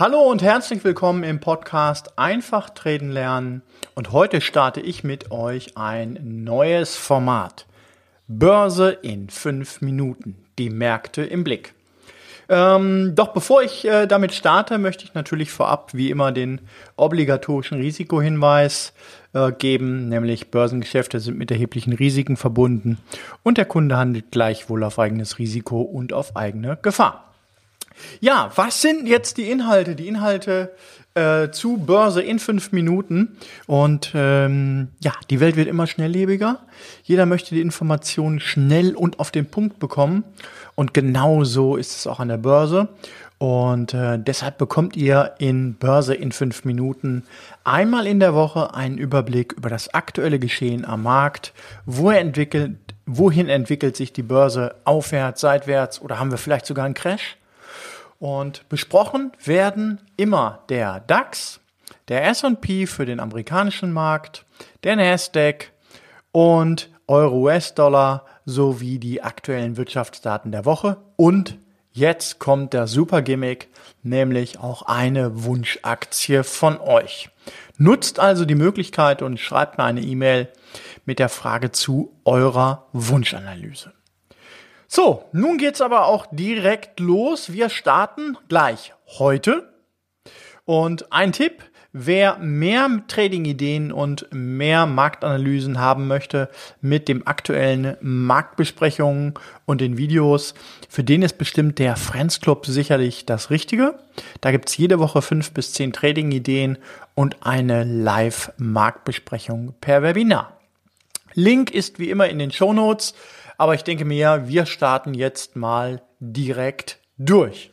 Hallo und herzlich willkommen im Podcast Einfach treten lernen. Und heute starte ich mit euch ein neues Format. Börse in fünf Minuten. Die Märkte im Blick. Ähm, doch bevor ich äh, damit starte, möchte ich natürlich vorab wie immer den obligatorischen Risikohinweis äh, geben, nämlich Börsengeschäfte sind mit erheblichen Risiken verbunden und der Kunde handelt gleichwohl auf eigenes Risiko und auf eigene Gefahr. Ja, was sind jetzt die Inhalte? Die Inhalte äh, zu Börse in fünf Minuten. Und ähm, ja, die Welt wird immer schnelllebiger. Jeder möchte die Informationen schnell und auf den Punkt bekommen. Und genau so ist es auch an der Börse. Und äh, deshalb bekommt ihr in Börse in fünf Minuten einmal in der Woche einen Überblick über das aktuelle Geschehen am Markt. Wo entwickelt, wohin entwickelt sich die Börse? Aufwärts, seitwärts oder haben wir vielleicht sogar einen Crash? Und besprochen werden immer der DAX, der S&P für den amerikanischen Markt, der Nasdaq und Euro-US-Dollar sowie die aktuellen Wirtschaftsdaten der Woche. Und jetzt kommt der super Gimmick, nämlich auch eine Wunschaktie von euch. Nutzt also die Möglichkeit und schreibt mir eine E-Mail mit der Frage zu eurer Wunschanalyse. So, nun geht's aber auch direkt los. Wir starten gleich heute. Und ein Tipp, wer mehr Trading-Ideen und mehr Marktanalysen haben möchte mit dem aktuellen Marktbesprechungen und den Videos, für den ist bestimmt der Friends Club sicherlich das Richtige. Da gibt's jede Woche fünf bis zehn Trading-Ideen und eine Live-Marktbesprechung per Webinar. Link ist wie immer in den Show Notes. Aber ich denke mir, wir starten jetzt mal direkt durch.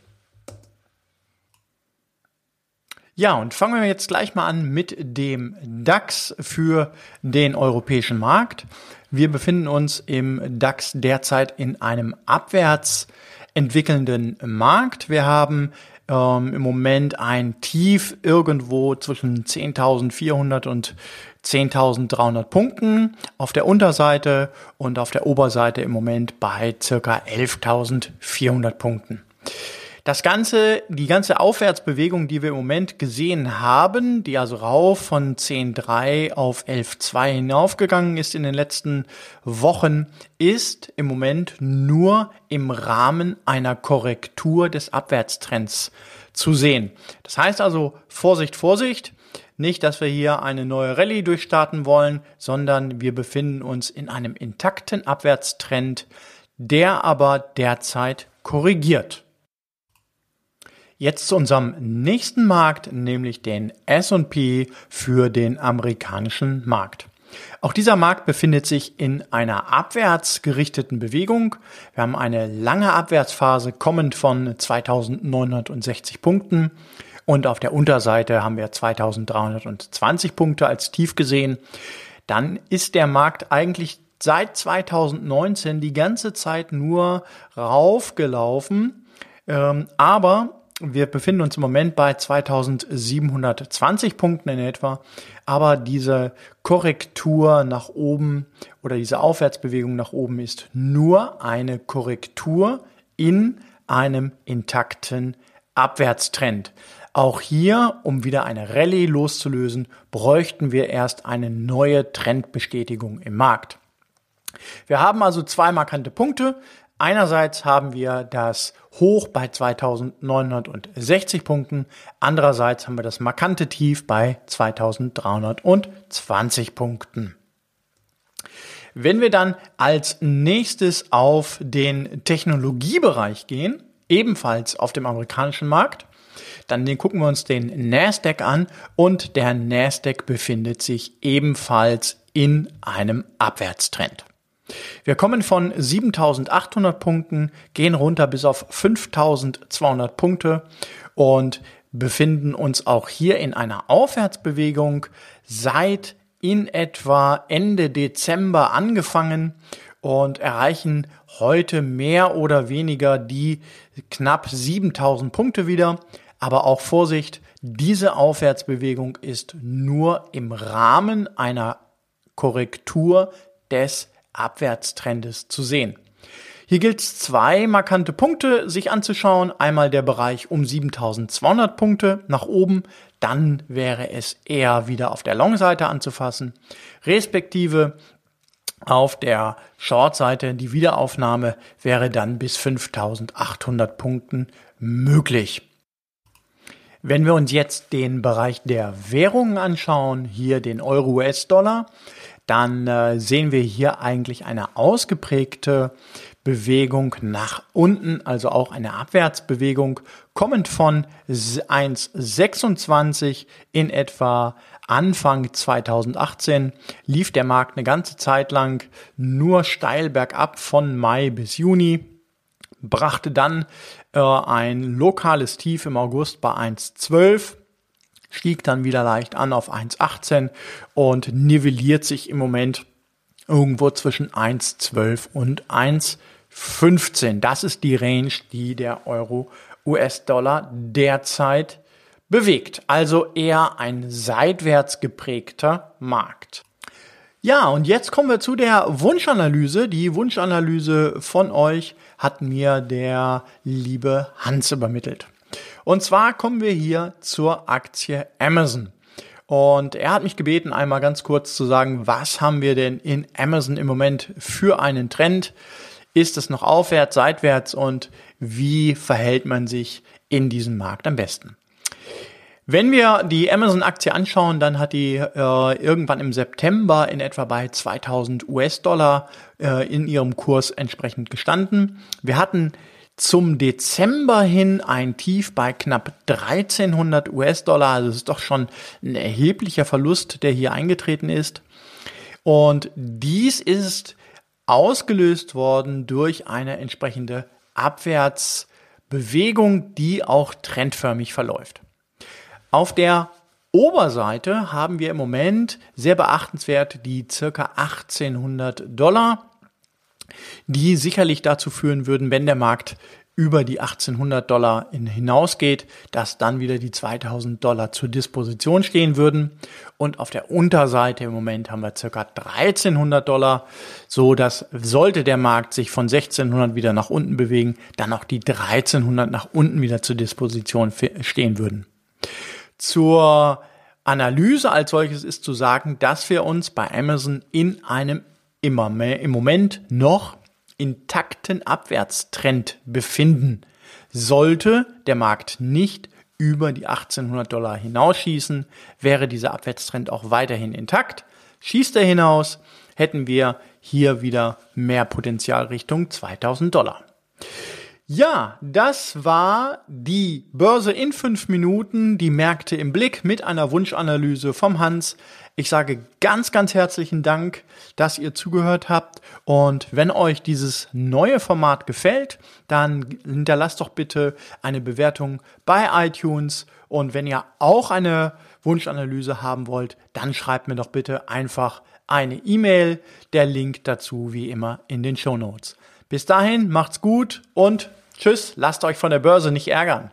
Ja, und fangen wir jetzt gleich mal an mit dem DAX für den europäischen Markt. Wir befinden uns im DAX derzeit in einem abwärts entwickelnden Markt. Wir haben ähm, im Moment ein Tief irgendwo zwischen 10.400 und 10.300 Punkten auf der Unterseite und auf der Oberseite im Moment bei circa 11.400 Punkten. Das Ganze, die ganze Aufwärtsbewegung, die wir im Moment gesehen haben, die also rauf von 10.3 auf 11.2 hinaufgegangen ist in den letzten Wochen, ist im Moment nur im Rahmen einer Korrektur des Abwärtstrends zu sehen. Das heißt also, Vorsicht, Vorsicht. Nicht, dass wir hier eine neue Rallye durchstarten wollen, sondern wir befinden uns in einem intakten Abwärtstrend, der aber derzeit korrigiert. Jetzt zu unserem nächsten Markt, nämlich den S&P für den amerikanischen Markt. Auch dieser Markt befindet sich in einer abwärts gerichteten Bewegung. Wir haben eine lange Abwärtsphase kommend von 2960 Punkten und auf der Unterseite haben wir 2320 Punkte als Tief gesehen. Dann ist der Markt eigentlich seit 2019 die ganze Zeit nur raufgelaufen. Ähm, aber wir befinden uns im Moment bei 2720 Punkten in etwa, aber diese Korrektur nach oben oder diese Aufwärtsbewegung nach oben ist nur eine Korrektur in einem intakten Abwärtstrend. Auch hier, um wieder eine Rallye loszulösen, bräuchten wir erst eine neue Trendbestätigung im Markt. Wir haben also zwei markante Punkte. Einerseits haben wir das Hoch bei 2960 Punkten, andererseits haben wir das markante Tief bei 2320 Punkten. Wenn wir dann als nächstes auf den Technologiebereich gehen, ebenfalls auf dem amerikanischen Markt, dann gucken wir uns den Nasdaq an und der Nasdaq befindet sich ebenfalls in einem Abwärtstrend. Wir kommen von 7800 Punkten, gehen runter bis auf 5200 Punkte und befinden uns auch hier in einer Aufwärtsbewegung seit in etwa Ende Dezember angefangen und erreichen heute mehr oder weniger die knapp 7000 Punkte wieder. Aber auch Vorsicht, diese Aufwärtsbewegung ist nur im Rahmen einer Korrektur des Abwärtstrendes zu sehen. Hier gilt es zwei markante Punkte sich anzuschauen. Einmal der Bereich um 7200 Punkte nach oben. Dann wäre es eher wieder auf der Long-Seite anzufassen. Respektive auf der Short-Seite die Wiederaufnahme wäre dann bis 5800 Punkten möglich. Wenn wir uns jetzt den Bereich der Währungen anschauen, hier den Euro-US-Dollar, dann äh, sehen wir hier eigentlich eine ausgeprägte Bewegung nach unten, also auch eine Abwärtsbewegung, kommend von 1,26 in etwa Anfang 2018 lief der Markt eine ganze Zeit lang nur steil bergab von Mai bis Juni, brachte dann äh, ein lokales Tief im August bei 1,12 stieg dann wieder leicht an auf 1,18 und nivelliert sich im Moment irgendwo zwischen 1,12 und 1,15. Das ist die Range, die der Euro US-Dollar derzeit bewegt. Also eher ein seitwärts geprägter Markt. Ja, und jetzt kommen wir zu der Wunschanalyse. Die Wunschanalyse von euch hat mir der liebe Hans übermittelt. Und zwar kommen wir hier zur Aktie Amazon. Und er hat mich gebeten, einmal ganz kurz zu sagen, was haben wir denn in Amazon im Moment für einen Trend? Ist es noch aufwärts, seitwärts und wie verhält man sich in diesem Markt am besten? Wenn wir die Amazon-Aktie anschauen, dann hat die äh, irgendwann im September in etwa bei 2000 US-Dollar äh, in ihrem Kurs entsprechend gestanden. Wir hatten zum Dezember hin ein Tief bei knapp 1300 US-Dollar. Also es ist doch schon ein erheblicher Verlust, der hier eingetreten ist. Und dies ist ausgelöst worden durch eine entsprechende Abwärtsbewegung, die auch trendförmig verläuft. Auf der Oberseite haben wir im Moment sehr beachtenswert die circa 1800 Dollar die sicherlich dazu führen würden, wenn der Markt über die 1800 Dollar hinausgeht, dass dann wieder die 2000 Dollar zur Disposition stehen würden. Und auf der Unterseite im Moment haben wir circa 1300 Dollar, so dass sollte der Markt sich von 1600 wieder nach unten bewegen, dann auch die 1300 nach unten wieder zur Disposition stehen würden. Zur Analyse als solches ist zu sagen, dass wir uns bei Amazon in einem immer mehr im Moment noch intakten Abwärtstrend befinden. Sollte der Markt nicht über die 1800 Dollar hinausschießen, wäre dieser Abwärtstrend auch weiterhin intakt. Schießt er hinaus, hätten wir hier wieder mehr Potenzial Richtung 2000 Dollar. Ja, das war die Börse in fünf Minuten, die Märkte im Blick mit einer Wunschanalyse vom Hans. Ich sage ganz, ganz herzlichen Dank, dass ihr zugehört habt. Und wenn euch dieses neue Format gefällt, dann hinterlasst doch bitte eine Bewertung bei iTunes. Und wenn ihr auch eine Wunschanalyse haben wollt, dann schreibt mir doch bitte einfach eine E-Mail. Der Link dazu wie immer in den Show Notes. Bis dahin, macht's gut und tschüss, lasst euch von der Börse nicht ärgern.